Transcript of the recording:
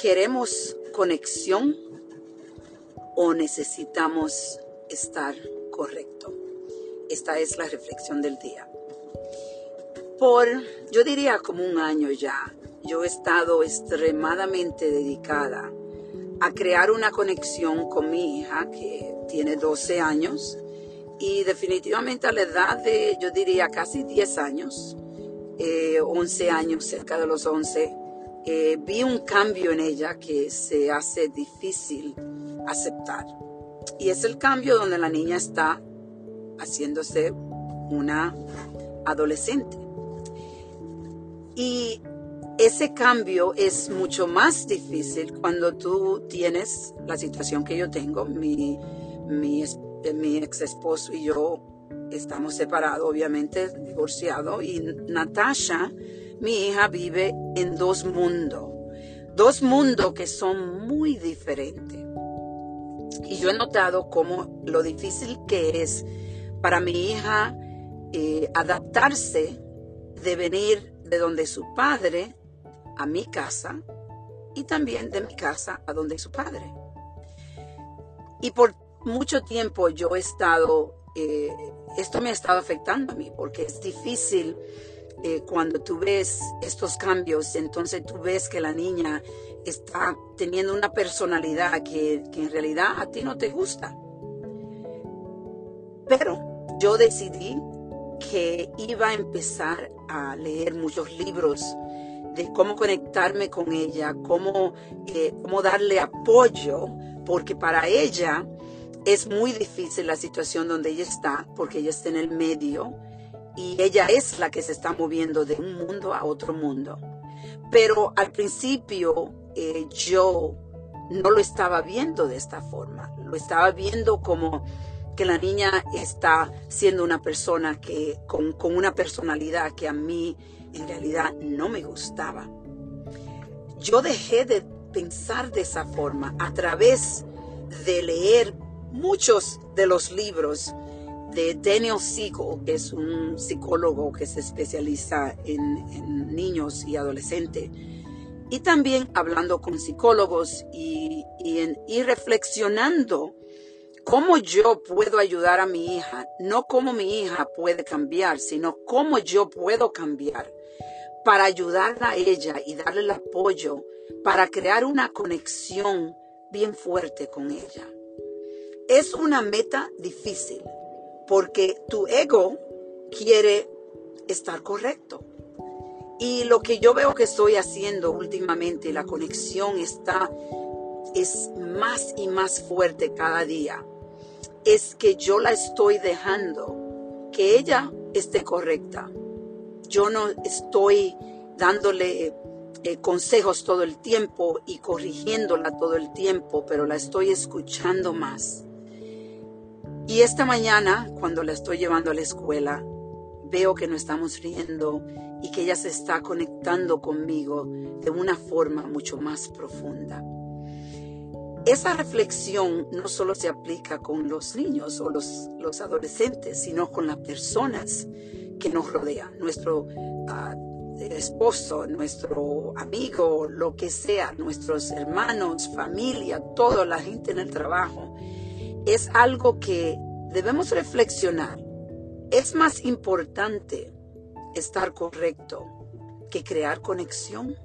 ¿Queremos conexión o necesitamos estar correcto? Esta es la reflexión del día. Por, yo diría como un año ya, yo he estado extremadamente dedicada a crear una conexión con mi hija que tiene 12 años y definitivamente a la edad de, yo diría, casi 10 años, 11 eh, años, cerca de los 11, eh, vi un cambio en ella que se hace difícil aceptar. Y es el cambio donde la niña está haciéndose una adolescente. Y ese cambio es mucho más difícil cuando tú tienes la situación que yo tengo. Mi, mi, mi ex esposo y yo estamos separados, obviamente, divorciados. Y Natasha, mi hija, vive en dos mundos. Dos mundos que son muy diferentes. Y yo he notado cómo lo difícil que es para mi hija eh, adaptarse de venir de donde su padre a mi casa y también de mi casa a donde su padre. Y por mucho tiempo yo he estado, eh, esto me ha estado afectando a mí porque es difícil eh, cuando tú ves estos cambios, entonces tú ves que la niña está teniendo una personalidad que, que en realidad a ti no te gusta. Pero yo decidí que iba a empezar a leer muchos libros de cómo conectarme con ella, cómo, eh, cómo darle apoyo, porque para ella es muy difícil la situación donde ella está, porque ella está en el medio y ella es la que se está moviendo de un mundo a otro mundo. Pero al principio eh, yo no lo estaba viendo de esta forma, lo estaba viendo como que la niña está siendo una persona que con, con una personalidad que a mí en realidad no me gustaba. Yo dejé de pensar de esa forma a través de leer muchos de los libros de Daniel Siegel, que es un psicólogo que se especializa en, niños y adolescentes, y también hablando con psicólogos y, y reflexionando cómo yo puedo ayudar a mi hija, no cómo mi hija puede cambiar, sino cómo yo puedo cambiar para ayudarla a ella y darle el apoyo para crear una conexión bien fuerte con ella. Es una meta difícil porque tu ego quiere estar correcto. Y lo que yo veo que estoy haciendo últimamente, la conexión está es más y más fuerte cada día. Es que yo la estoy dejando que ella esté correcta yo no estoy dándole eh, consejos todo el tiempo y corrigiéndola todo el tiempo, pero la estoy escuchando más. Y esta mañana, cuando la estoy llevando a la escuela, veo que nos estamos riendo y que ella se está conectando conmigo de una forma mucho más profunda. Esa reflexión no solo se aplica con los niños o los, adolescentes, sino con las personas que nos rodea, nuestro ah, esposo, nuestro amigo, lo que sea, nuestros hermanos, familia, toda la gente en el trabajo, es algo que debemos reflexionar. Es más importante estar correcto que crear conexión.